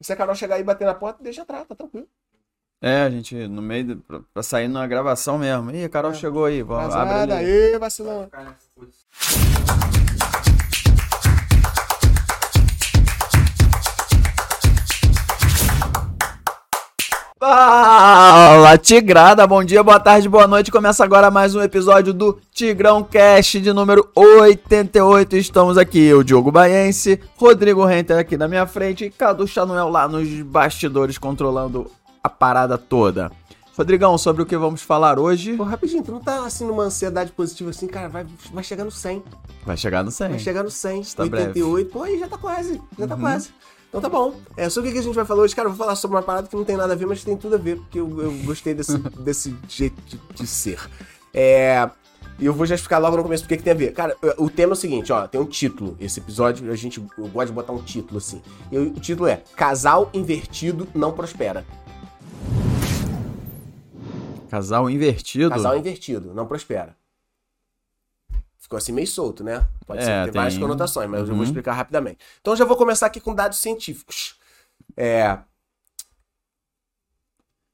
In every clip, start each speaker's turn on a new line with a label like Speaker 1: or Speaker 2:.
Speaker 1: E se a Carol chegar aí e bater na porta, deixa entrar, tá tranquilo.
Speaker 2: É, a gente, no meio, de, pra, pra sair na gravação mesmo. Ih, a Carol chegou aí, vamos, abre ali.
Speaker 1: aí, vacilão.
Speaker 2: Fala, Tigrada, bom dia, boa tarde, boa noite. Começa agora mais um episódio do Tigrão Cast de número 88. Estamos aqui, o Diogo Baiense, Rodrigo Renter aqui na minha frente e Cadu Chanuel lá nos bastidores controlando a parada toda. Rodrigão, sobre o que vamos falar hoje?
Speaker 1: Pô, rapidinho, tu não tá assim numa ansiedade positiva assim, cara, vai, vai chegar no 100.
Speaker 2: Vai chegar no 100.
Speaker 1: Vai chegar no 100,
Speaker 2: Está
Speaker 1: 88, pô, aí já tá quase, já tá
Speaker 2: Uhum.
Speaker 1: quase. Então tá bom. É, sobre o que a gente vai falar hoje, cara, eu vou falar sobre uma parada que não tem nada a ver, mas tem tudo a ver, porque eu, eu gostei desse, desse jeito de, de ser. É. E eu vou já explicar logo no começo porque que tem a ver. Cara, o tema é o seguinte, ó, tem um título. Esse episódio, a gente eu gosto de botar um título assim. E o título é Casal invertido não prospera.
Speaker 2: Casal invertido.
Speaker 1: Casal invertido não prospera. Ficou assim meio solto, né? Pode
Speaker 2: É,
Speaker 1: ser, tem, várias
Speaker 2: tem-
Speaker 1: conotações, mas eu
Speaker 2: Uhum.
Speaker 1: vou explicar rapidamente. Então eu já vou começar aqui com dados científicos. É.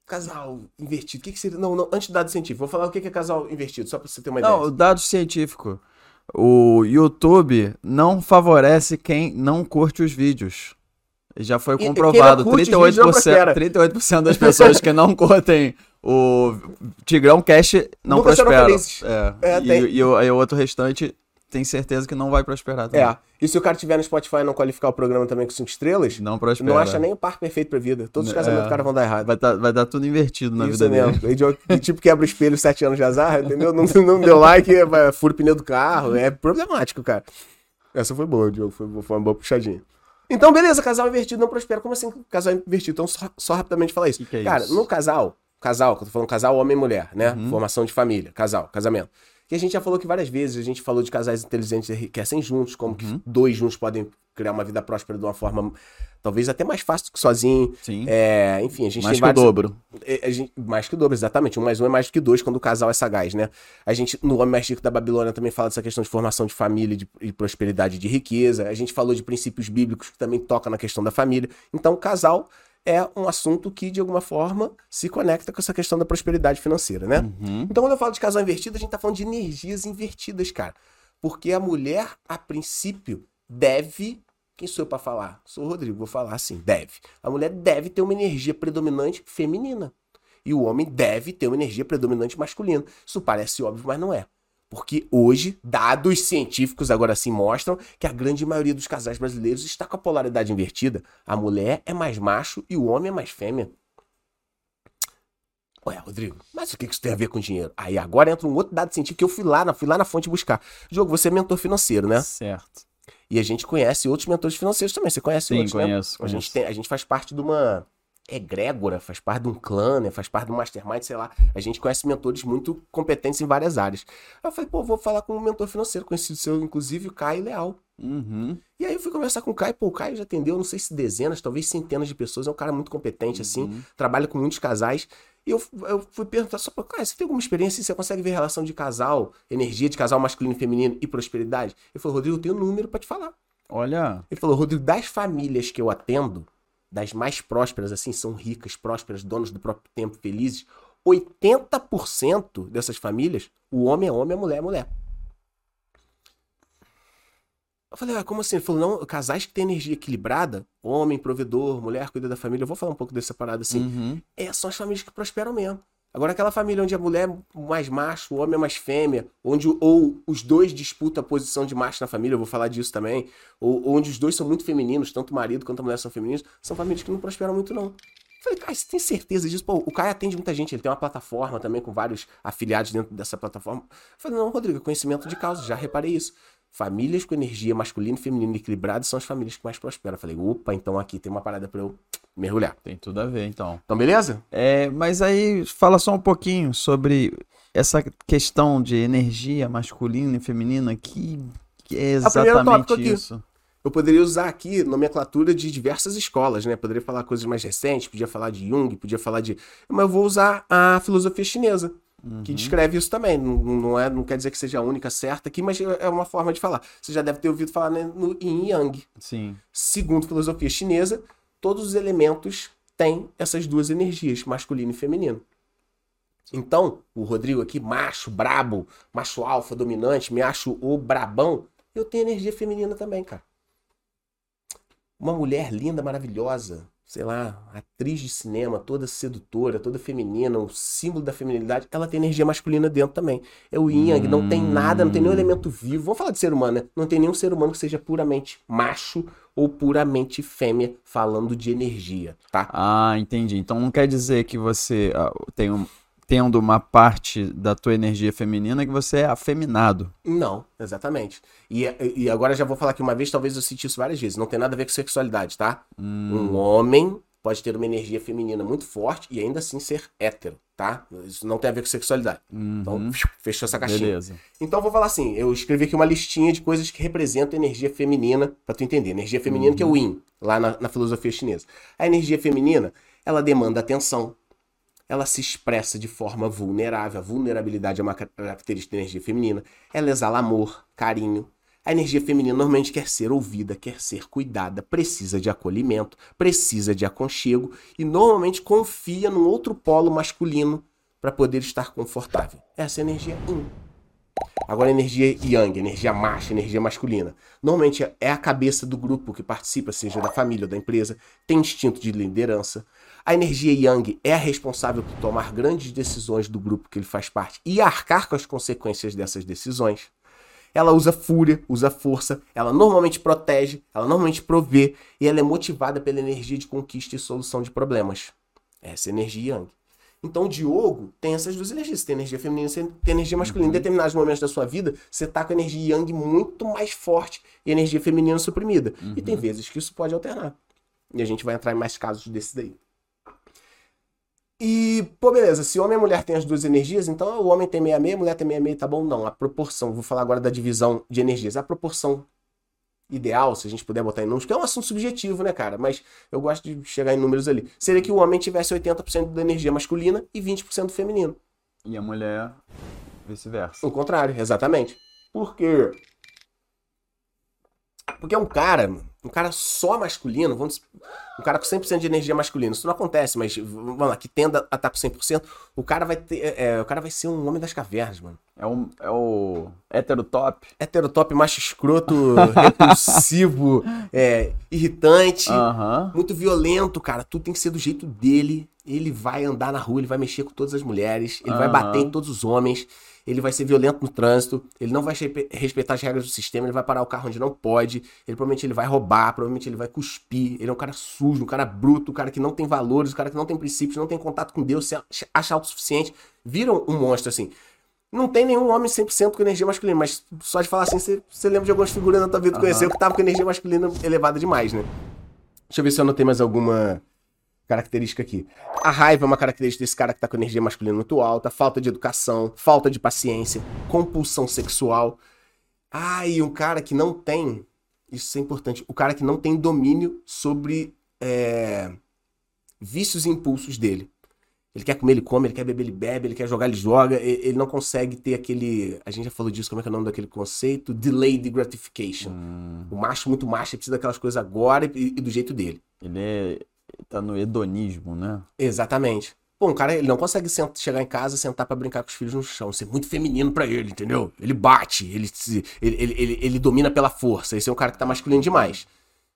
Speaker 1: Casal invertido. O que, que seria. Não, não, antes do dado científico, vou falar o que que é casal invertido, só pra você ter uma ideia.
Speaker 2: Não, o dado científico. O YouTube não favorece quem não curte os vídeos. Já foi
Speaker 1: E-
Speaker 2: comprovado.
Speaker 1: não
Speaker 2: 38%,
Speaker 1: prospera.
Speaker 2: 38% das pessoas que não curtem o Tigrão Cash não
Speaker 1: Nunca felizes.
Speaker 2: É.
Speaker 1: É,
Speaker 2: e,
Speaker 1: tem-
Speaker 2: e o, e o outro restante tem certeza que não vai prosperar também.
Speaker 1: É. E se o cara tiver no Spotify e não qualificar o programa também com 5 estrelas,
Speaker 2: Não prospera.
Speaker 1: não acha nem o par perfeito pra vida. Todos os
Speaker 2: É.
Speaker 1: casamentos do cara vão dar errado.
Speaker 2: Vai, tá- vai dar tudo invertido na
Speaker 1: Isso
Speaker 2: vida dele.
Speaker 1: mesmo. Idiota que, tipo quebra o espelho sete anos de azar, entendeu? Não, não deu like, vai- fura o pneu do carro. É problemático, cara. Essa foi boa, Diogo. Foi, foi uma boa puxadinha. Então, beleza, casal invertido não prospera. Como assim casal invertido? Então, só, só rapidamente falar isso.
Speaker 2: Que que é
Speaker 1: cara,
Speaker 2: isso?
Speaker 1: no casal, casal, que eu tô falando casal homem e mulher, né?
Speaker 2: Uhum.
Speaker 1: Formação de família, casal, casamento. Que a gente já falou aqui várias vezes, a gente falou de casais inteligentes que enriquecem juntos, como
Speaker 2: Uhum.
Speaker 1: que dois juntos podem criar uma vida próspera de uma forma talvez até mais fácil do que sozinho.
Speaker 2: Sim.
Speaker 1: É, enfim, a gente
Speaker 2: Mais
Speaker 1: tem
Speaker 2: que o dobro.
Speaker 1: é, a gente- mais que o dobro, exatamente. Um mais um é mais do que dois quando o casal é sagaz, né? A gente, no Homem Mais Rico da Babilônia, também fala dessa questão de formação de família de, e prosperidade de riqueza. A gente falou de princípios bíblicos que também toca na questão da família. Então, casal é um assunto que, de alguma forma, se conecta com essa questão da prosperidade financeira, né?
Speaker 2: Uhum.
Speaker 1: Então, quando eu falo de casal invertido, a gente tá falando de energias invertidas, cara. Porque a mulher, a princípio, deve. Quem sou eu pra falar? Sou o Rodrigo, vou falar assim: deve. A mulher deve ter uma energia predominante feminina. E o homem deve ter uma energia predominante masculina. Isso parece óbvio, mas não é. Porque hoje, dados científicos agora sim mostram que a grande maioria dos casais brasileiros está com a polaridade invertida. A mulher é mais macho e o homem é mais fêmea. Ué, Rodrigo, mas o que isso tem a ver com dinheiro? Aí agora entra um outro dado científico que eu fui lá, na- fui lá na fonte buscar. Diogo, você é mentor financeiro, né?
Speaker 2: Certo.
Speaker 1: E a gente conhece outros mentores financeiros também. Você conhece
Speaker 2: Sim,
Speaker 1: outros, né?
Speaker 2: conheço,
Speaker 1: A gente,
Speaker 2: conheço.
Speaker 1: tem, a gente faz parte de uma egrégora, faz parte de um clã, né? faz parte de um mastermind, sei lá. A gente conhece mentores muito competentes em várias áreas. Aí eu falei, pô, vou falar com um mentor financeiro, conhecido seu, inclusive, o Caio Leal.
Speaker 2: Uhum.
Speaker 1: E aí eu fui conversar com o Caio, pô, o Caio já atendeu, não sei se dezenas, talvez centenas de pessoas, é um cara muito competente, assim, trabalha com muitos casais. E eu, eu fui perguntar só pra Caio, você tem alguma experiência? Você consegue ver relação de casal, energia de casal masculino e feminino e prosperidade? Ele falou, Rodrigo, eu tenho um número pra te falar.
Speaker 2: Olha,
Speaker 1: Ele falou, Rodrigo, das famílias que eu atendo, das mais prósperas, assim, são ricas, prósperas, donos do próprio tempo, felizes, 80% dessas famílias, o homem é homem, a mulher é mulher. Eu falei, ah, como assim? Ele falou, não, casais que têm energia equilibrada, homem, provedor, mulher, cuida da família, eu vou falar um pouco dessa parada assim.
Speaker 2: uhum.
Speaker 1: É, são as famílias que prosperam mesmo. Agora, aquela família onde a mulher é mais macho, o homem é mais fêmea, onde ou os dois disputam a posição de macho na família, eu vou falar disso também, ou onde os dois são muito femininos, tanto o marido quanto a mulher são femininos, são famílias que não prosperam muito, não. Falei, cara, você tem certeza disso? Pô, o Caio atende muita gente, ele tem uma plataforma também com vários afiliados dentro dessa plataforma. Falei, não, Rodrigo, conhecimento de causa, já reparei isso. Famílias com energia masculina e feminina equilibrada são as famílias que mais prosperam. Falei, opa, então aqui tem uma parada pra eu mergulhar.
Speaker 2: Tem tudo a ver, então.
Speaker 1: Então, beleza?
Speaker 2: É, mas aí fala só um pouquinho sobre essa questão de energia masculina e feminina que, que é
Speaker 1: tópico
Speaker 2: exatamente
Speaker 1: aqui.
Speaker 2: isso.
Speaker 1: Eu poderia usar aqui nomenclatura de diversas escolas, né? Poderia falar coisas mais recentes, podia falar de Jung, podia falar de. Mas eu vou usar a filosofia chinesa, que descreve isso também. Não, não, é, não quer dizer que seja a única certa aqui, mas é uma forma de falar. Você já deve ter ouvido falar né, no Yin Yang.
Speaker 2: Sim.
Speaker 1: Segundo filosofia chinesa, todos os elementos têm essas duas energias, masculino e feminino. Então, o Rodrigo aqui, macho, brabo, macho alfa, dominante, me acho o brabão, eu tenho energia feminina também, cara. Uma mulher linda, maravilhosa, sei lá, atriz de cinema, toda sedutora, toda feminina, o símbolo da feminilidade, ela tem energia masculina dentro também. É o yin yang, não tem nada, não tem nenhum elemento vivo. Vamos falar de ser humano, né? Não tem nenhum ser humano que seja puramente macho ou puramente fêmea, falando de energia, tá?
Speaker 2: Ah, entendi. Então não quer dizer que você ah, tem um, tendo uma parte da tua energia feminina que você é afeminado.
Speaker 1: Não, exatamente. E, e agora já vou falar que uma vez, talvez eu senti isso várias vezes. Não tem nada a ver com sexualidade, tá?
Speaker 2: Hum.
Speaker 1: Um homem pode ter uma energia feminina muito forte e ainda assim ser hétero, tá? Isso não tem a ver com sexualidade. Então,
Speaker 2: Uhum.
Speaker 1: fechou essa caixinha.
Speaker 2: Beleza.
Speaker 1: Então vou falar assim, eu escrevi aqui uma listinha de coisas que representam energia feminina, pra tu entender. Energia feminina que é o yin, lá na, na filosofia chinesa. A energia feminina, ela demanda atenção, ela se expressa de forma vulnerável. A vulnerabilidade é uma ca- característica da energia feminina. Ela exala amor, carinho. A energia feminina normalmente quer ser ouvida, quer ser cuidada, precisa de acolhimento, precisa de aconchego e normalmente confia num outro polo masculino para poder estar confortável. Essa é a energia yin. Agora, energia yang, energia macha, energia masculina. Normalmente é a cabeça do grupo que participa, seja da família ou da empresa, tem instinto de liderança. A energia yang é a responsável por tomar grandes decisões do grupo que ele faz parte e arcar com as consequências dessas decisões. Ela usa fúria, usa força, ela normalmente protege, ela normalmente provê e ela é motivada pela energia de conquista e solução de problemas. Essa é a energia yang. Então o Diogo tem essas duas energias. Você tem energia feminina, você tem energia masculina. Em determinados momentos da sua vida, você tá com a energia yang muito mais forte e energia feminina suprimida. E tem vezes que isso pode alternar. E a gente vai entrar em mais casos desse daí. E, pô, beleza, se homem e mulher têm as duas energias, então o homem tem meia-meia, a mulher tem meia-meia, tá bom? Não, a proporção, vou falar agora da divisão de energias. A proporção ideal, se a gente puder botar em números, que é um assunto subjetivo, né, cara? Mas eu gosto de chegar em números ali. Seria que o homem tivesse 80% da energia masculina e 20% feminino.
Speaker 2: E a mulher, vice-versa.
Speaker 1: O contrário, exatamente. Por quê? Porque um cara, um cara só masculino, vamos, um cara com 100% de energia masculina, isso não acontece, mas vamos lá, que tenda a estar com 100%, o cara vai ter, é, o cara vai ser um homem das cavernas, mano.
Speaker 2: É o, é o hétero top.
Speaker 1: Heterotop, macho escroto, repulsivo, é, irritante,
Speaker 2: Aham.
Speaker 1: muito violento, cara. Tudo tem que ser do jeito dele. Ele vai andar na rua, ele vai mexer com todas as mulheres, ele vai
Speaker 2: Aham.
Speaker 1: bater em todos os homens, ele vai ser violento no trânsito, ele não vai respe- respeitar as regras do sistema, ele vai parar o carro onde não pode, ele provavelmente ele vai roubar, provavelmente ele vai cuspir, ele é um cara sujo, um cara bruto, um cara que não tem valores, um cara que não tem princípios, não tem contato com Deus, se acha- autossuficiente, vira um monstro assim. Não tem nenhum homem 100% com energia masculina, mas só de falar assim, você, lembra de algumas figuras na tua vida que
Speaker 2: Aham.
Speaker 1: conheceu que tava com energia masculina elevada demais, né? Deixa eu ver se eu anotei mais alguma característica aqui. A raiva é uma característica desse cara que tá com energia masculina muito alta, falta de educação, falta de paciência, compulsão sexual. Ah, e um cara que não tem, isso é importante, o cara que não tem domínio sobre é, vícios e impulsos dele. Ele quer comer, ele come, ele quer beber, ele bebe, ele quer jogar, ele joga. Ele não consegue ter aquele. A gente já falou disso, como é que é o nome daquele conceito? Delayed gratification.
Speaker 2: Hum,
Speaker 1: O macho muito macho, ele precisa daquelas coisas agora e, e do jeito dele.
Speaker 2: ele é, tá no hedonismo, né?
Speaker 1: Exatamente. Pô, um cara, ele não consegue chegar em casa, sentar pra brincar com os filhos no chão. Ser muito feminino pra ele, entendeu? Ele bate, ele, se- ele, ele, ele, ele domina pela força. Esse é um cara que tá masculino demais.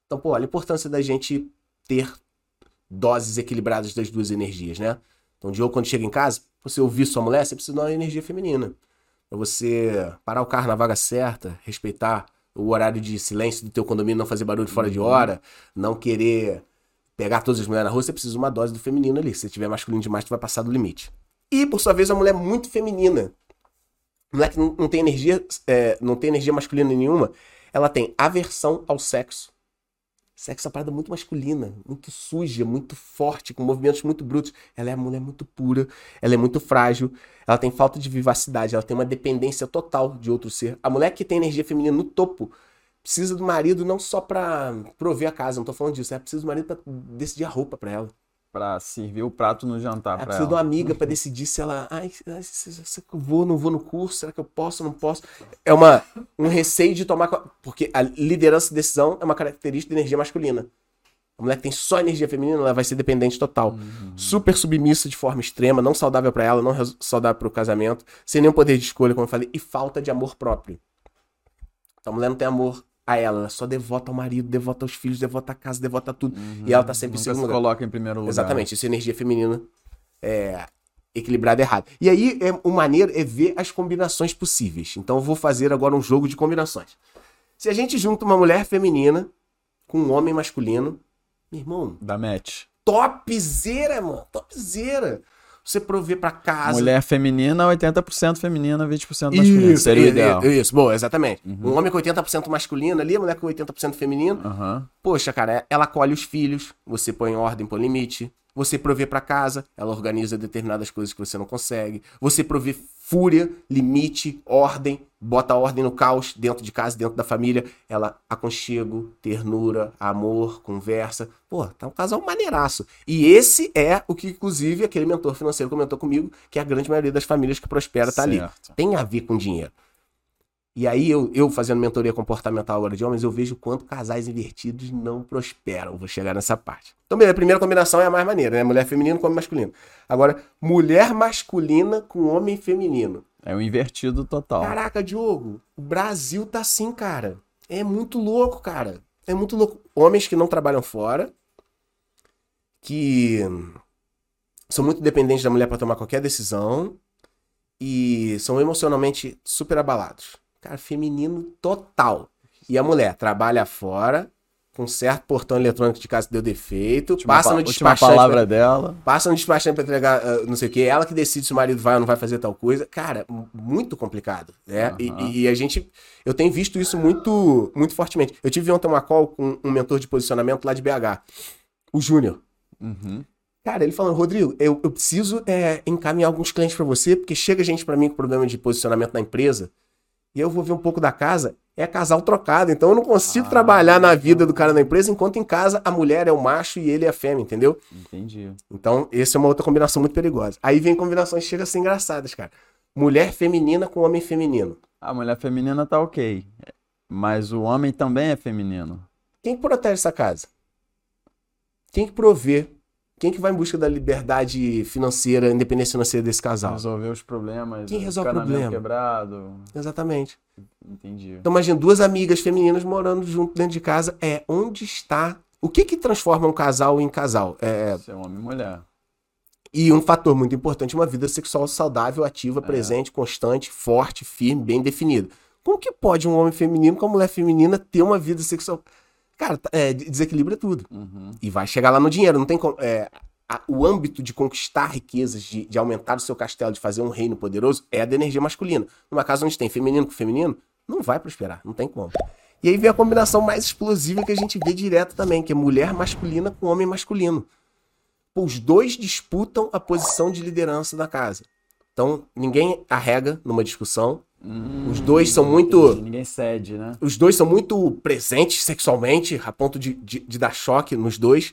Speaker 1: Então, pô, olha a importância da gente ter doses equilibradas das duas energias, né? Então, o Diogo, quando chega em casa, você ouvir sua mulher, você precisa de uma energia feminina. Pra você parar o carro na vaga certa, respeitar o horário de silêncio do teu condomínio, não fazer barulho fora de hora, não querer pegar todas as mulheres na rua, você precisa de uma dose do feminino ali. Se tiver masculino demais, tu vai passar do limite. E, por sua vez, a mulher muito feminina. Mulher que não, não tem energia, é, não tem energia masculina nenhuma, ela tem aversão ao sexo. Sexo é uma parada muito masculina, muito suja, muito forte, com movimentos muito brutos. Ela é uma mulher muito pura, ela é muito frágil, ela tem falta de vivacidade, ela tem uma dependência total de outro ser. A mulher que tem energia feminina no topo precisa do marido não só pra prover a casa, não tô falando disso, ela precisa do marido pra decidir a roupa pra ela.
Speaker 2: Pra servir o prato no jantar
Speaker 1: Ela
Speaker 2: pra
Speaker 1: precisa de uma
Speaker 2: ela.
Speaker 1: amiga pra decidir se ela. Ai, se, eu vou, não vou no curso, será que eu posso, não posso? É uma, um receio de tomar. Porque a liderança e decisão é uma característica da energia masculina. A mulher que tem só energia feminina, ela vai ser dependente total. Super submissa de forma extrema, não saudável pra ela, não saudável pro casamento, sem nenhum poder de escolha, como eu falei, e falta de amor próprio. Então a mulher não tem amor a ela, ela só devota ao marido, devota aos filhos, devota a casa, devota tudo. E ela tá sempre em
Speaker 2: Nunca
Speaker 1: segundo
Speaker 2: se
Speaker 1: lugar.
Speaker 2: coloca em primeiro lugar.
Speaker 1: Exatamente, isso é energia feminina é, equilibrada errada. E aí, é, o maneiro é ver as combinações possíveis. Então, eu vou fazer agora um jogo de combinações. Se a gente junta uma mulher feminina com um homem masculino, meu irmão,
Speaker 2: Da match.
Speaker 1: topzera, mano, topzera. Você prover pra casa.
Speaker 2: Mulher feminina, 80% feminina, 20% masculina. Seria o
Speaker 1: i-
Speaker 2: ideal.
Speaker 1: Isso, boa, exatamente. Um homem com 80% masculino ali, a mulher com 80% feminino.
Speaker 2: Aham.
Speaker 1: Poxa, cara, ela colhe os filhos, você põe em ordem, põe limite. Você provê pra casa, ela organiza determinadas coisas que você não consegue. Você provê fúria, limite, ordem, bota ordem no caos dentro de casa, dentro da família. Ela aconchego, ternura, amor, conversa. Pô, tá um casal maneiraço. E esse é o que, inclusive, aquele mentor financeiro comentou comigo, que a grande maioria das famílias que prospera tá ali.
Speaker 2: Certo.
Speaker 1: Tem a ver com dinheiro. E aí, eu, eu fazendo mentoria comportamental agora de homens, eu vejo quanto casais invertidos não prosperam. Vou chegar nessa parte. Então, beleza, a primeira combinação é a mais maneira, né? Mulher feminina com homem masculino. Agora, mulher masculina com homem feminino.
Speaker 2: É o invertido total.
Speaker 1: Caraca, Diogo, o Brasil tá assim, cara. É muito louco, cara. É muito louco. Homens que não trabalham fora, que são muito dependentes da mulher para tomar qualquer decisão e são emocionalmente super abalados. Cara, feminino total. E a mulher trabalha fora, com certo portão eletrônico de casa que deu defeito,
Speaker 2: Última
Speaker 1: passa
Speaker 2: pa-
Speaker 1: no despachante.
Speaker 2: palavra dela.
Speaker 1: Passa no despachante pra entregar ah, não sei o que, ela que decide se o marido vai ou não vai fazer tal coisa. Cara, muito complicado, né? E-
Speaker 2: Aham.
Speaker 1: E, e a gente, eu tenho visto isso muito, muito fortemente. Eu tive ontem uma call com um mentor de posicionamento lá de BH, o Júnior.
Speaker 2: Uhum.
Speaker 1: Cara, ele falando, Rodrigo, eu, eu preciso é, encaminhar alguns clientes pra você, porque chega gente pra mim com problema de posicionamento na empresa, e eu vou ver um pouco da casa, é casal trocado, então eu não consigo
Speaker 2: Ah.
Speaker 1: trabalhar na vida do cara da empresa, enquanto em casa a mulher é o macho e ele é a fêmea, entendeu?
Speaker 2: Entendi.
Speaker 1: Então, essa é uma outra combinação muito perigosa. Aí vem combinações que chegam a ser engraçadas, cara. Mulher feminina com homem feminino.
Speaker 2: A mulher feminina tá ok. Mas o homem também é feminino.
Speaker 1: Quem que protege essa casa? Quem que provê? Quem que vai em busca da liberdade financeira, independência financeira desse casal?
Speaker 2: Resolver os problemas.
Speaker 1: Quem
Speaker 2: o
Speaker 1: resolve o problema?
Speaker 2: quebrado.
Speaker 1: Exatamente.
Speaker 2: Entendi.
Speaker 1: Então imagina duas amigas femininas morando junto dentro de casa. É, onde está... O que que transforma um casal em casal? É,
Speaker 2: Ser homem e mulher.
Speaker 1: E um fator muito importante, uma vida sexual saudável, ativa, presente, constante, forte, firme, bem definida. Como que pode um homem feminino com uma mulher feminina ter uma vida sexual? Cara, tá- é, desequilibra tudo.
Speaker 2: Uhum.
Speaker 1: E vai chegar lá no dinheiro. Não tem como. é, a- o âmbito de conquistar riquezas, de, de aumentar o seu castelo, de fazer um reino poderoso, é a da energia masculina. Numa casa onde tem feminino com feminino, não vai prosperar, não tem como. E aí vem a combinação mais explosiva que a gente vê direto também, que é mulher masculina com homem masculino. Pô, os dois disputam a posição de liderança da casa. Então, ninguém arrega numa discussão. Os dois são muito.
Speaker 2: Ninguém cede, né?
Speaker 1: Os dois são muito presentes sexualmente, a ponto de, de, de dar choque nos dois.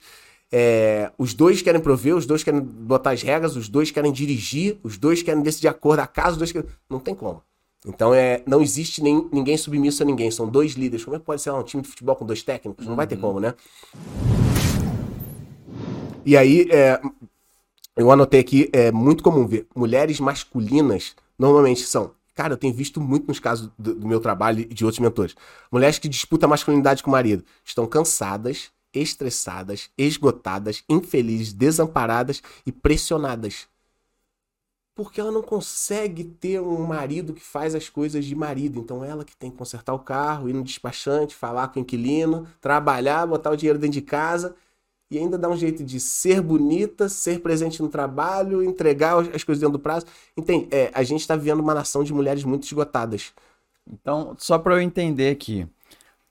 Speaker 1: É, os dois querem prover, os dois querem botar as regras, os dois querem dirigir, os dois querem decidir a cor da casa, os dois querem... Não tem como. Então é, não existe nem, ninguém submisso a ninguém, são dois líderes. Como é que pode ser um time de futebol com dois técnicos? Não vai ter como, né? E aí, é, eu anotei aqui, é muito comum ver mulheres masculinas, normalmente são. Cara, eu tenho visto muito nos casos do, do meu trabalho e de outros mentores. Mulheres que disputam a masculinidade com o marido estão cansadas, estressadas, esgotadas, infelizes, desamparadas e pressionadas. Porque ela não consegue ter um marido que faz as coisas de marido. Então ela que tem que consertar o carro, ir no despachante, falar com o inquilino, trabalhar, botar o dinheiro dentro de casa e ainda dar um jeito de ser bonita, ser presente no trabalho, entregar as as coisas dentro do prazo. Entende? É, a gente está vivendo uma nação de mulheres muito esgotadas.
Speaker 2: Então, só para eu entender aqui,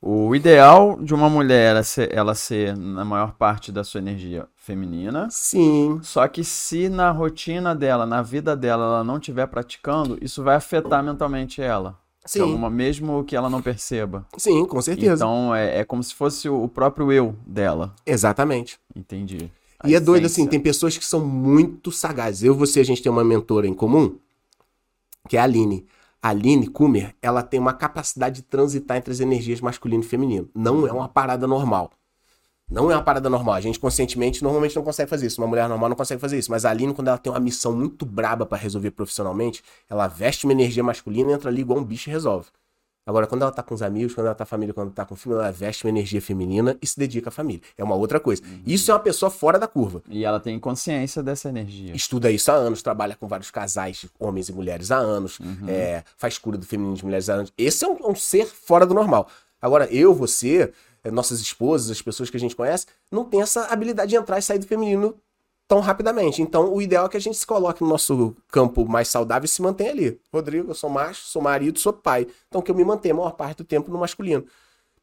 Speaker 2: o ideal de uma mulher é ser, ela ser, na maior parte da sua energia, feminina.
Speaker 1: Sim,
Speaker 2: Só que se na rotina dela, na vida dela, ela não estiver praticando, isso vai afetar mentalmente ela.
Speaker 1: Sim,
Speaker 2: alguma- mesmo que ela não perceba.
Speaker 1: sim, com certeza.
Speaker 2: Então, é, é como se fosse o próprio eu dela.
Speaker 1: Exatamente.
Speaker 2: Entendi. A
Speaker 1: E é doido assim, tem pessoas que são muito sagazes. Eu e você, a gente tem uma mentora em comum, que é a Aline. A Aline Kumer, ela tem uma capacidade de transitar entre as energias masculino e feminino. Não é uma parada normal. Não é uma parada normal. A gente conscientemente normalmente não consegue fazer isso. Uma mulher normal não consegue fazer isso. Mas a Aline, quando ela tem uma missão muito braba pra resolver profissionalmente, ela veste uma energia masculina, entra ali igual um bicho e resolve. Agora, quando ela tá com os amigos, quando ela tá com a família, quando ela tá com o filho, ela veste uma energia feminina e se dedica à família. É uma outra coisa. Isso é uma pessoa fora da curva.
Speaker 2: E ela tem consciência dessa energia.
Speaker 1: Estuda isso há anos, trabalha com vários casais, homens e mulheres há anos, é, faz cura do feminino de mulheres há anos. Esse é um, um ser fora do normal. Agora, eu, você, é, nossas esposas, as pessoas que a gente conhece, não tem essa habilidade de entrar e sair do feminino tão rapidamente. Então, o ideal é que a gente se coloque no nosso campo mais saudável e se mantenha ali. Rodrigo, eu sou macho, sou marido, sou pai. Então, que eu me mantenha a maior parte do tempo no masculino.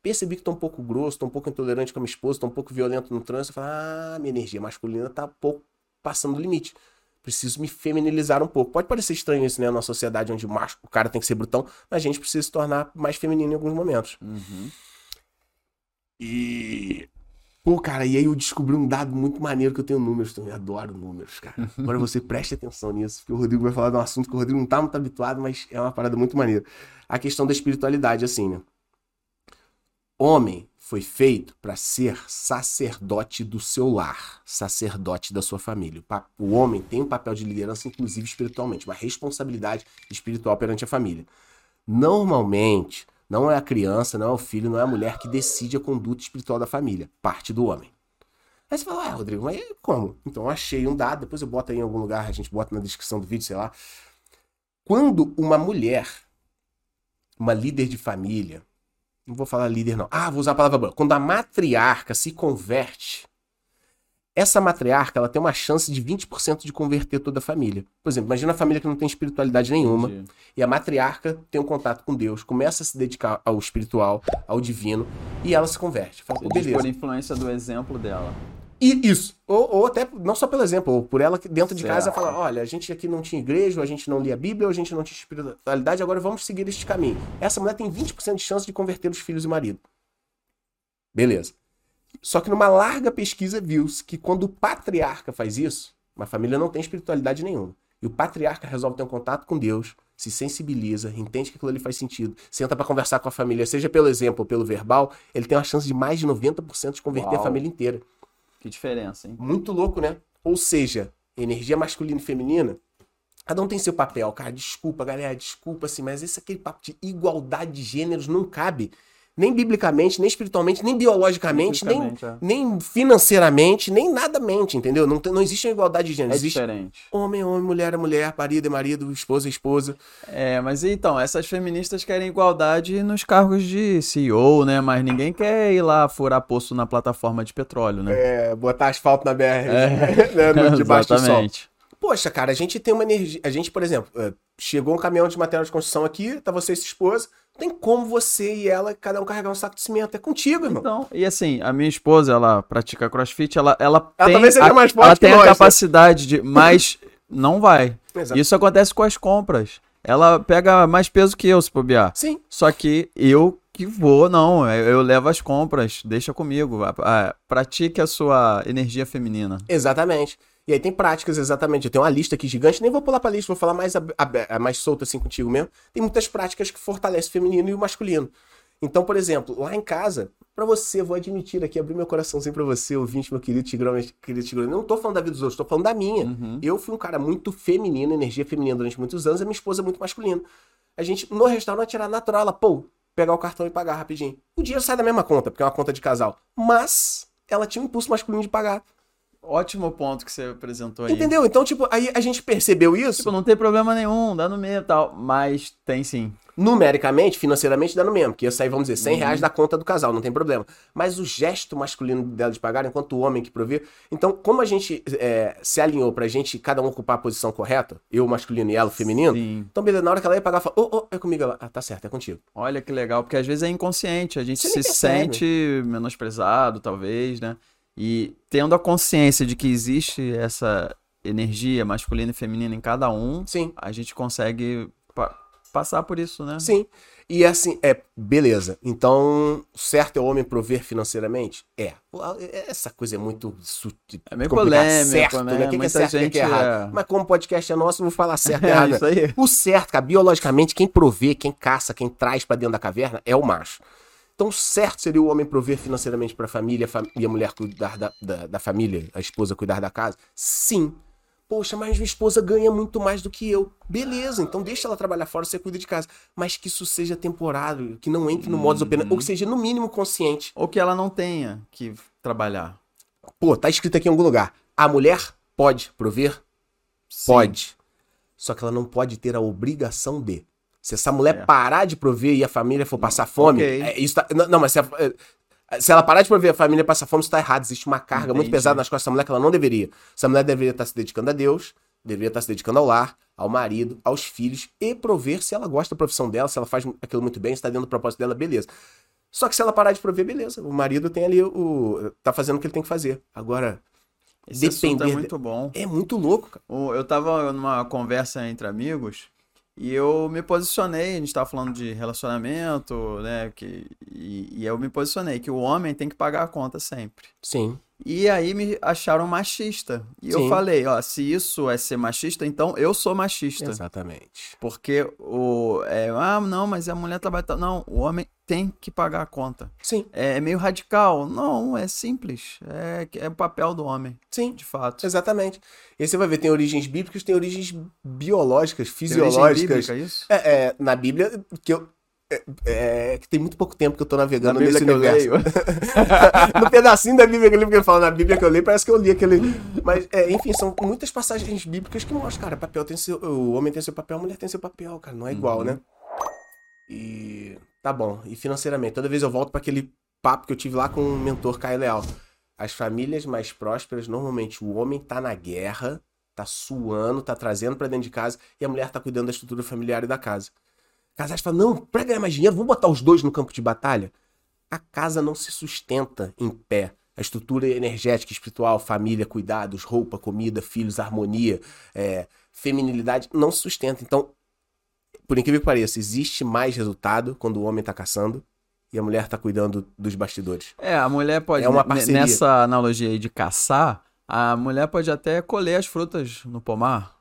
Speaker 1: Percebi que tô um pouco grosso, tô um pouco intolerante com a minha esposa, tô um pouco violento no trânsito. Falei, ah, minha energia masculina tá um pouco passando do limite. Preciso me feminilizar um pouco. Pode parecer estranho isso, né? Na sociedade onde o, macho, o cara tem que ser brutão, mas a gente precisa se tornar mais feminino em alguns momentos.
Speaker 2: Uhum.
Speaker 1: E. Pô, cara, e aí eu descobri um dado muito maneiro que eu tenho números também. Adoro números, cara. Agora você preste atenção nisso, porque o Rodrigo vai falar de um assunto que o Rodrigo não tá muito habituado, mas é uma parada muito maneira. A questão da espiritualidade, assim, né? Homem foi feito para ser sacerdote do seu lar, sacerdote da sua família. O homem tem um papel de liderança, inclusive espiritualmente, uma responsabilidade espiritual perante a família. Normalmente, não é a criança, não é o filho, não é a mulher que decide a conduta espiritual da família. Parte do homem. Aí você fala, ah, Rodrigo, mas como? Então eu achei um dado, depois eu boto aí em algum lugar, a gente bota na descrição do vídeo, sei lá. Quando uma mulher, uma líder de família, não vou falar líder não, ah, vou usar a palavra boa. Quando a matriarca se converte, essa matriarca ela tem uma chance de 20% de converter toda a família. Por exemplo, imagina a família que não tem espiritualidade nenhuma.
Speaker 2: Entendi.
Speaker 1: E a matriarca tem um contato com Deus, começa a se dedicar ao espiritual, ao divino, e ela se converte. Fala,
Speaker 2: Você
Speaker 1: beleza.
Speaker 2: por influência do exemplo dela.
Speaker 1: E isso. Ou, ou até, não só pelo exemplo, ou por ela que dentro de casa
Speaker 2: Certo.
Speaker 1: falar: olha, a gente aqui não tinha igreja, ou a gente não lia a Bíblia, ou a gente não tinha espiritualidade, agora vamos seguir este caminho. Essa mulher tem 20% de chance de converter os filhos e o marido. Beleza. Só que numa larga pesquisa viu-se que quando o patriarca faz isso, uma família não tem espiritualidade nenhuma. E o patriarca resolve ter um contato com Deus, se sensibiliza, entende que aquilo ali faz sentido, senta pra conversar com a família, seja pelo exemplo ou pelo verbal, ele tem uma chance de mais de 90% de converter a
Speaker 2: Uau.
Speaker 1: família inteira.
Speaker 2: Que diferença, hein?
Speaker 1: Muito louco, né? Ou seja, energia masculina e feminina, cada um tem seu papel, cara. Desculpa, galera, desculpa, assim, mas esse aquele papo de igualdade de gêneros não cabe. Nem biblicamente, nem espiritualmente, nem biologicamente, nem,
Speaker 2: é.
Speaker 1: nem financeiramente, nem nada mente, entendeu? Não, não existe uma igualdade de
Speaker 2: É
Speaker 1: gênero. existe
Speaker 2: diferente.
Speaker 1: homem, é homem, mulher, é mulher, marido é marido, esposa é esposa.
Speaker 2: É, mas então, essas feministas querem igualdade nos cargos de CEO, né? Mas ninguém quer ir lá furar poço na plataforma de petróleo, né?
Speaker 1: É, botar asfalto na BR,
Speaker 2: É.
Speaker 1: né, no- debaixo do sol.
Speaker 2: Exatamente.
Speaker 1: Poxa, cara, a gente tem uma energia. A gente, por exemplo, eh, chegou um caminhão de material de construção aqui, tá você e sua esposa. Tem como você e ela, cada um carregar um saco de cimento. É contigo, irmão.
Speaker 2: Então, e assim, a minha esposa, ela pratica crossfit, ela, ela,
Speaker 1: Ela
Speaker 2: tem, a,
Speaker 1: mais forte
Speaker 2: ela tem
Speaker 1: nós,
Speaker 2: a
Speaker 1: né?
Speaker 2: capacidade de, mas não vai.
Speaker 1: Exato.
Speaker 2: Isso acontece com as compras. Ela pega mais peso que eu, se bobear.
Speaker 1: Sim.
Speaker 2: Só que eu que vou, não. Eu, eu levo as compras, deixa comigo. A- a- pratique a sua energia feminina.
Speaker 1: Exatamente. E aí tem práticas, exatamente. Eu tenho uma lista aqui gigante, nem vou pular pra lista, vou falar mais, é, mais solto assim contigo mesmo. Tem muitas práticas que fortalecem o feminino e o masculino. Então, por exemplo, lá em casa, pra você, vou admitir aqui, abrir meu coraçãozinho pra você, ouvinte, meu querido Tigrão, meu querido Tigrão. Não tô falando da vida dos outros, tô falando da minha.
Speaker 2: Uhum.
Speaker 1: Eu fui um cara muito feminino, energia feminina durante muitos anos, e a minha esposa é muito masculina. A gente, no restaurante, era natural, ela, pô, pegar o cartão e pagar rapidinho. O dinheiro sai da mesma conta, porque é uma conta de casal. Mas ela tinha um impulso masculino de pagar.
Speaker 2: Ótimo ponto que você apresentou aí.
Speaker 1: Entendeu? Então, tipo, aí a gente percebeu isso.
Speaker 2: Tipo, não tem problema nenhum, dá no meio e tal. Mas tem sim.
Speaker 1: numericamente, financeiramente, dá no mesmo. Que ia sair, vamos dizer, 100
Speaker 2: Uhum.
Speaker 1: reais da conta do casal, não tem problema. Mas o gesto masculino dela de pagar, enquanto o homem que provê. Então, como a gente é, se alinhou pra gente cada um ocupar a posição correta, eu masculino e ela o feminino,
Speaker 2: Sim.
Speaker 1: então, beleza, na hora que ela ia pagar, fala, ô, ô, é comigo ela. Ah, tá certo, é contigo.
Speaker 2: Olha que legal, porque às vezes é inconsciente, a gente
Speaker 1: Você
Speaker 2: se sente menosprezado, talvez, né? E tendo a consciência de que existe essa energia masculina e feminina em cada um,
Speaker 1: Sim,
Speaker 2: a gente consegue pa- passar por isso, né?
Speaker 1: sim. E assim, é, beleza. Então, certo é o homem prover financeiramente? É. Essa coisa é muito sutil.
Speaker 2: É meio polêmico,
Speaker 1: certo,
Speaker 2: né?
Speaker 1: né? O que que é certo e o que é errado?
Speaker 2: é.
Speaker 1: Mas como o podcast é nosso, eu vou falar certo e
Speaker 2: É
Speaker 1: errado.
Speaker 2: isso aí.
Speaker 1: O certo, cara, biologicamente, quem provê, quem caça, quem traz pra dentro da caverna é o macho. Então, certo seria o homem prover financeiramente para a família fam e a mulher cuidar da, da, da família, a esposa cuidar da casa? Sim. Poxa, mas minha esposa ganha muito mais do que eu. Beleza, então deixa ela trabalhar fora, você cuida de casa. Mas que isso seja temporário, que não entre no modus operandi, ou que seja no mínimo consciente.
Speaker 2: Ou que ela não tenha que trabalhar.
Speaker 1: Pô, tá escrito aqui em algum lugar. A mulher pode prover?
Speaker 2: Sim.
Speaker 1: Pode. Só que ela não pode ter a obrigação de. Se essa mulher
Speaker 2: É.
Speaker 1: parar de prover e a família for passar fome,
Speaker 2: ok.
Speaker 1: é, isso tá- não, não, mas se, a- é, se ela parar de prover e a família passar fome, isso tá errado. Existe uma carga muito
Speaker 2: Entendi.
Speaker 1: pesada nas costas dessa mulher que ela não deveria. Essa mulher deveria estar se dedicando a Deus, deveria estar se dedicando ao lar, ao marido, aos filhos e prover se ela gosta da profissão dela, se ela faz aquilo muito bem, se tá dentro do propósito dela, beleza. Só que se ela parar de prover, beleza. O marido tem ali o. tá fazendo o que ele tem que fazer. Agora,
Speaker 2: Esse é
Speaker 1: depender.
Speaker 2: muito bom.
Speaker 1: É muito louco, cara.
Speaker 2: Eu tava numa conversa entre amigos e eu me posicionei, a gente tava falando de relacionamento, né? Que, e, e eu me posicionei que o homem tem que pagar a conta sempre.
Speaker 1: Sim.
Speaker 2: E aí me acharam machista. E eu
Speaker 1: Sim.
Speaker 2: falei, ó, se isso é ser machista, então eu sou machista.
Speaker 1: Exatamente.
Speaker 2: Porque o. É, ah, não, mas a mulher trabalha. tal." Não, o homem tem que pagar a conta.
Speaker 1: Sim,
Speaker 2: É, é meio radical. Não, é simples. É, é o papel do homem,
Speaker 1: sim.
Speaker 2: de fato.
Speaker 1: Exatamente. E aí você vai ver, tem origens bíblicas, tem origens biológicas,
Speaker 2: Tem origem
Speaker 1: fisiológicas.
Speaker 2: bíblica, isso?
Speaker 1: É, é, na Bíblia, que eu. É, é, que tem muito pouco tempo que eu tô navegando
Speaker 2: Na
Speaker 1: nesse universo. no pedacinho da Bíblia que eu li, porque ele fala na Bíblia que eu li, parece que eu li aquele. Mas, é, enfim, são muitas passagens bíblicas que mostram, cara, papel tem seu. O homem tem seu papel, a mulher tem seu papel, cara. Não é igual,
Speaker 2: Uhum.
Speaker 1: né? E. Tá bom. E financeiramente, toda vez eu volto para aquele papo que eu tive lá com o mentor Caio Leal. As famílias mais prósperas, normalmente o homem tá na guerra, tá suando, tá trazendo pra dentro de casa, e a mulher tá cuidando da estrutura familiar e da casa. Casais falam, não, pra ganhar mais dinheiro, vamos botar os dois no campo de batalha? A casa não se sustenta em pé. A estrutura energética, espiritual, família, cuidados, roupa, comida, filhos, harmonia, é, feminilidade, não se sustenta. Então, por incrível que pareça, existe mais resultado quando o homem tá caçando e a mulher tá cuidando dos bastidores.
Speaker 2: É, a mulher pode.
Speaker 1: É uma
Speaker 2: ne-
Speaker 1: parceria.
Speaker 2: Nessa analogia aí de caçar, a mulher pode até colher as frutas no pomar.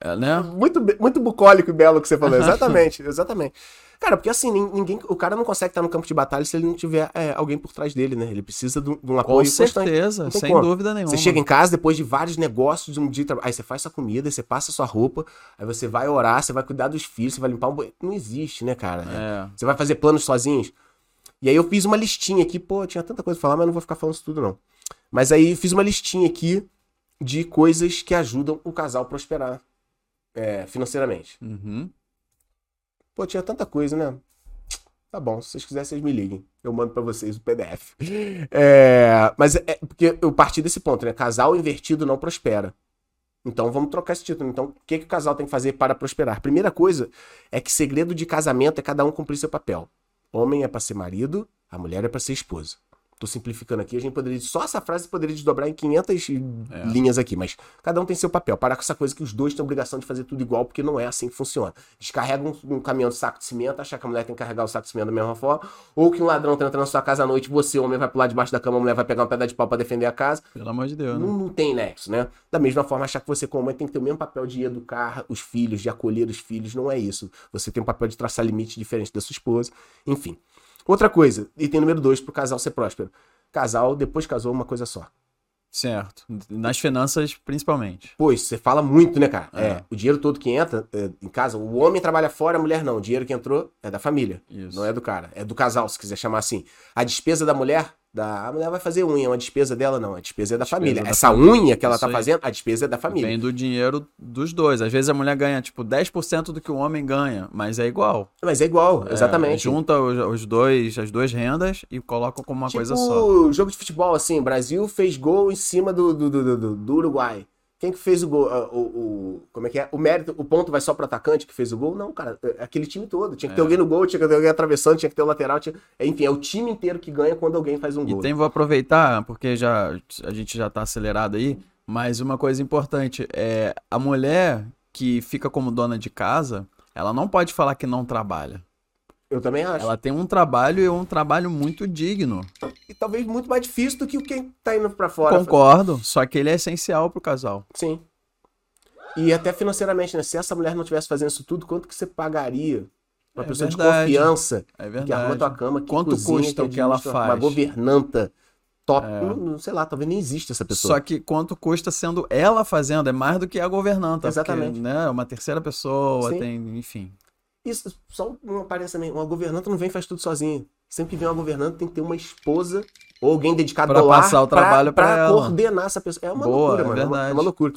Speaker 2: É, né?
Speaker 1: Muito, muito bucólico e belo que você falou. Exatamente, exatamente. Cara, porque assim, nin- ninguém, o cara não consegue estar no campo de batalha se ele não tiver é, alguém por trás dele, né? Ele precisa de um, de um
Speaker 2: Com
Speaker 1: apoio constante.
Speaker 2: certeza, sem
Speaker 1: como.
Speaker 2: dúvida nenhuma.
Speaker 1: Você chega em casa depois de vários negócios de um dia. Aí você faz sua comida, você passa sua roupa, aí você vai orar, você vai cuidar dos filhos, você vai limpar um banheiro. Não existe, né, cara?
Speaker 2: É.
Speaker 1: Você vai fazer planos sozinhos. E aí eu fiz uma listinha aqui, pô, tinha tanta coisa pra falar, mas não vou ficar falando isso tudo, não. Mas aí eu fiz uma listinha aqui de coisas que ajudam o casal a prosperar é, financeiramente.
Speaker 2: Uhum.
Speaker 1: Pô, tinha tanta coisa, né? Tá bom, se vocês quiserem, vocês me liguem. Eu mando pra vocês o PDF. É, mas é porque eu parti desse ponto, né? Casal invertido não prospera. Então vamos trocar esse título. Então, o que, que o casal tem que fazer para prosperar? Primeira coisa é que segredo de casamento é cada um cumprir seu papel. Homem é pra ser marido, a mulher é pra ser esposa. Tô simplificando aqui, a gente poderia. Só essa frase poderia desdobrar em 500
Speaker 2: É.
Speaker 1: linhas aqui, mas cada um tem seu papel. Parar com essa coisa que os dois têm obrigação de fazer tudo igual, porque não é assim que funciona. Descarrega um, um caminhão de saco de cimento, achar que a mulher tem que carregar o saco de cimento da mesma forma, ou que um ladrão tá entrando na sua casa à noite, você, homem, vai pular debaixo da cama, a mulher vai pegar um pedaço de pau pra defender a casa.
Speaker 2: Pelo amor de Deus, né?
Speaker 1: Não, não tem nexo, né? Da mesma forma, achar que você, como mãe, tem que ter o mesmo papel de educar os filhos, de acolher os filhos, não é isso. Você tem um papel de traçar limites diferentes da sua esposa, enfim. Outra coisa, item número dois, pro casal ser próspero. Casal, depois casou, uma coisa só.
Speaker 2: Certo. Nas finanças, principalmente.
Speaker 1: Pois, você fala muito, né, cara?
Speaker 2: É.
Speaker 1: É, o dinheiro todo que entra é, em casa, o homem trabalha fora, a mulher não. O dinheiro que entrou é da família,
Speaker 2: Isso.
Speaker 1: não é do cara. É do casal, se quiser chamar assim. A despesa da mulher, da, a mulher vai fazer unha, uma despesa dela não, a despesa é da
Speaker 2: Despesa
Speaker 1: família.
Speaker 2: da
Speaker 1: Essa unha que ela
Speaker 2: Isso
Speaker 1: tá
Speaker 2: aí.
Speaker 1: fazendo, a despesa é da família.
Speaker 2: Vem do dinheiro dos dois. Às vezes a mulher ganha, tipo, 10% do que o homem ganha, mas é igual.
Speaker 1: Mas é igual,
Speaker 2: É,
Speaker 1: exatamente.
Speaker 2: junta os, os dois, as duas rendas e coloca como uma
Speaker 1: tipo
Speaker 2: coisa só.
Speaker 1: jogo de futebol, assim, Brasil fez gol em cima do, do, do, do- do Uruguai. Quem que fez o gol? Ah, O, o- como é que é? O mérito, o ponto vai só pro atacante que fez o gol? Não, cara, é aquele time todo. Tinha que ter
Speaker 2: É.
Speaker 1: alguém no gol, tinha que ter alguém atravessando, tinha que ter o lateral. Tinha... Enfim, é o time inteiro que ganha quando alguém faz um
Speaker 2: E
Speaker 1: gol.
Speaker 2: tem, vou aproveitar, porque já a gente já tá acelerado aí, mas uma coisa importante é a mulher que fica como dona de casa, ela não pode falar que não trabalha.
Speaker 1: Eu também acho.
Speaker 2: Ela tem um trabalho e um trabalho muito digno.
Speaker 1: E talvez muito mais difícil do que o quem tá indo pra fora.
Speaker 2: Concordo, só que ele é essencial pro casal.
Speaker 1: Sim. E até financeiramente, né? Se essa mulher não tivesse fazendo isso tudo, quanto que você pagaria Uma
Speaker 2: É
Speaker 1: pessoa de
Speaker 2: verdade.
Speaker 1: confiança
Speaker 2: É
Speaker 1: que arruma tua
Speaker 2: verdade.
Speaker 1: cama, que
Speaker 2: Quanto
Speaker 1: cozinha,
Speaker 2: custa o que ela
Speaker 1: Uma
Speaker 2: faz? É.
Speaker 1: governanta top. Não, não sei lá, talvez nem exista essa pessoa.
Speaker 2: Só que quanto custa sendo ela fazendo, é mais do que a governanta.
Speaker 1: Exatamente.
Speaker 2: Porque, né, é uma terceira pessoa,
Speaker 1: Sim.
Speaker 2: tem, enfim.
Speaker 1: Isso, só uma parência também. Uma governanta não vem e faz tudo sozinha. Sempre que vem uma governanta tem que ter uma esposa ou alguém dedicado
Speaker 2: Pra passar o trabalho pra ela.
Speaker 1: coordenar essa pessoa. É uma
Speaker 2: Boa,
Speaker 1: loucura,
Speaker 2: é
Speaker 1: mano. É uma,
Speaker 2: verdade.
Speaker 1: é uma loucura.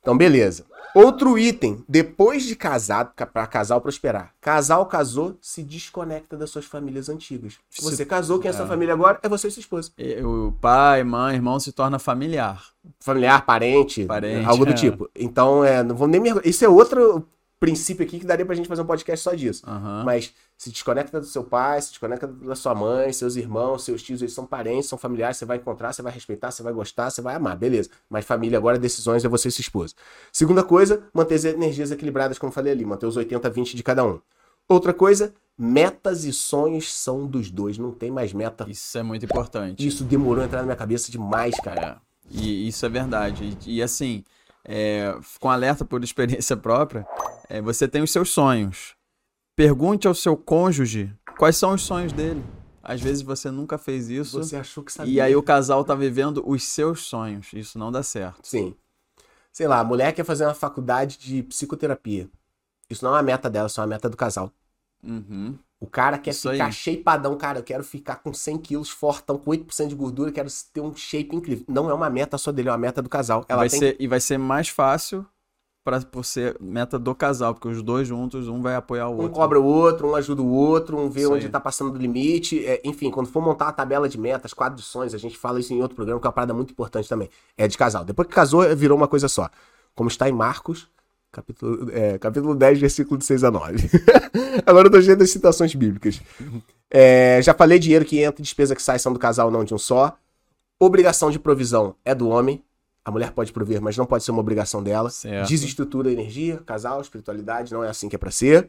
Speaker 1: Então, beleza. Outro item. Depois de casado, ca- pra casal prosperar. Casal casou, se desconecta das suas famílias antigas.
Speaker 2: Se-
Speaker 1: Você casou, quem é,
Speaker 2: é.
Speaker 1: sua família agora? É você e sua esposa.
Speaker 2: O pai, mãe, irmão se torna familiar.
Speaker 1: Familiar, parente,
Speaker 2: Parente,
Speaker 1: algo do
Speaker 2: é.
Speaker 1: tipo. Então, é, não vou nem me... Isso é outro princípio aqui que daria pra gente fazer um podcast só disso.
Speaker 2: Aham.
Speaker 1: Mas se desconecta do seu pai, se desconecta da sua mãe, seus irmãos, seus tios, eles são parentes, são familiares, você vai encontrar, você vai respeitar, você vai gostar, você vai amar, beleza. Mas família agora, decisões é você e sua esposa. Segunda coisa, manter as energias equilibradas, como eu falei ali, manter os 80, 20 de cada um. Outra coisa, metas e sonhos são dos dois, não tem mais meta.
Speaker 2: Isso é muito importante.
Speaker 1: Isso demorou a entrar na minha cabeça demais, cara.
Speaker 2: É, e isso é verdade. E, e, assim, é, com alerta por experiência própria, é, você tem os seus sonhos. Pergunte ao seu cônjuge quais são os sonhos dele. Às vezes você nunca fez isso.
Speaker 1: Você achou que sabia.
Speaker 2: E aí o casal tá vivendo os seus sonhos. Isso não dá certo.
Speaker 1: Sim. Sei lá, a mulher quer fazer uma faculdade de psicoterapia. Isso não é uma meta dela, isso é uma meta do casal.
Speaker 2: Uhum.
Speaker 1: O cara quer
Speaker 2: Isso
Speaker 1: ficar
Speaker 2: aí.
Speaker 1: shapeadão, cara. Eu quero ficar com 100 quilos, fortão, com 8% de gordura, quero ter um shape incrível. Não é uma meta só dele, é uma meta do casal. Ela
Speaker 2: vai
Speaker 1: tem
Speaker 2: ser, e vai ser mais fácil para ser meta do casal, porque os dois juntos, um vai apoiar o
Speaker 1: um
Speaker 2: outro.
Speaker 1: cobra o outro, um ajuda o outro, um vê
Speaker 2: Isso
Speaker 1: onde
Speaker 2: aí.
Speaker 1: tá passando do limite. É, enfim, quando for montar a tabela de metas, quadro de sonhos, a gente fala isso em outro programa, que é uma parada muito importante também. É de casal. Depois que casou, virou uma coisa só. Como está em Marcos, capítulo, é, capítulo 10, versículo de 6 a 9. Agora eu tô cheio das citações bíblicas. É, já falei, dinheiro que entra e despesa que sai são do casal, não de um só. Obrigação de provisão é do homem. A mulher pode prover, mas não pode ser uma obrigação dela.
Speaker 2: Certo.
Speaker 1: Desestrutura a energia, casal, espiritualidade, não é assim que é pra ser.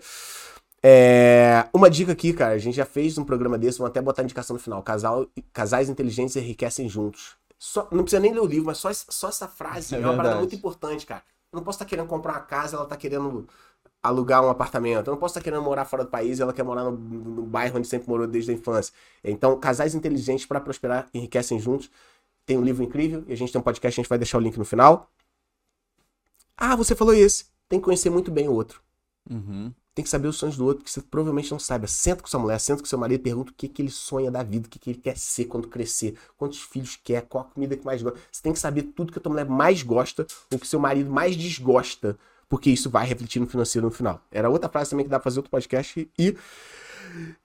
Speaker 1: É, Uma dica aqui, cara, a gente já fez um programa desse, vamos até botar a indicação no final. Casal, casais inteligentes enriquecem juntos. Só- não precisa nem ler o livro, mas só, só essa frase
Speaker 2: É
Speaker 1: é, uma parada muito importante, cara. Eu não posso estar querendo comprar uma casa, ela tá querendo alugar um apartamento. Eu não posso estar querendo morar fora do país e ela quer morar no, no bairro onde sempre morou desde a infância. Então, casais inteligentes para prosperar enriquecem juntos. Tem um livro incrível e a gente tem um podcast, a gente vai deixar o link no final. Ah, você falou esse. Tem que conhecer muito bem o outro.
Speaker 2: Uhum.
Speaker 1: Tem que saber os sonhos do outro, que você provavelmente não sabe. Senta com sua mulher, senta com seu marido, pergunta o que, que ele sonha da vida, o que, que ele quer ser quando crescer, quantos filhos quer, qual a comida que mais gosta. Você tem que saber tudo que a tua mulher mais gosta ou que seu marido mais desgosta, porque isso vai refletir no financeiro no final. Era outra frase também que dá pra fazer outro podcast. E.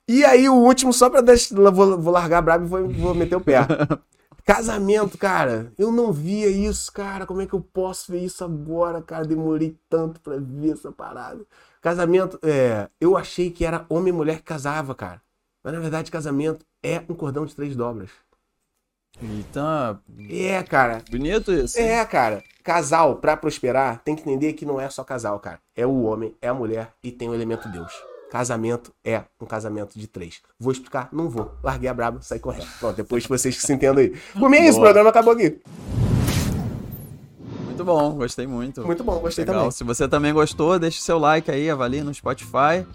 Speaker 1: E aí, o último, só pra deixar. Vou, vou largar brabo e vou, vou meter o pé. Casamento, cara. Eu não via isso, cara. Como é que eu posso ver isso agora, cara? Demorei tanto pra ver essa parada. Casamento, é. Eu achei que era homem e mulher que casava, cara. Mas na verdade, casamento é um cordão de três dobras.
Speaker 2: Então,
Speaker 1: É, cara.
Speaker 2: bonito isso.
Speaker 1: É, cara. Casal, pra prosperar, tem que entender que não é só casal, cara. É o homem, é a mulher e tem o elemento Deus. Casamento é um casamento de três. Vou explicar? Não vou. Larguei a braba, saí correndo. Pronto, depois vocês que se entendam aí. Por mim é isso, o programa acabou aqui.
Speaker 2: Muito bom, gostei muito.
Speaker 1: Muito bom, gostei
Speaker 2: Legal.
Speaker 1: também.
Speaker 2: Se você também gostou, deixe seu like aí, avalie no Spotify.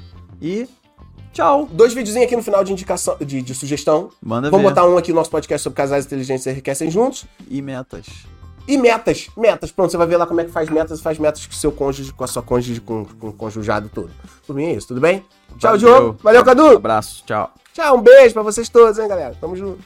Speaker 2: E tchau.
Speaker 1: Dois videozinhos aqui no final de indicação, de, de sugestão.
Speaker 2: Manda
Speaker 1: Vamos
Speaker 2: ver.
Speaker 1: botar um aqui no nosso podcast sobre casais inteligentes que enriquecem juntos.
Speaker 2: E metas.
Speaker 1: E metas, metas. Pronto, você vai ver lá como é que faz metas, faz metas com seu cônjuge, com a sua cônjuge, com, com o conjujado todo. Por mim é isso, tudo bem? Tchau,
Speaker 2: Valeu.
Speaker 1: Diogo. Valeu, Cadu.
Speaker 2: Abraço, tchau.
Speaker 1: Tchau, um beijo pra vocês todos, hein, galera. Tamo junto.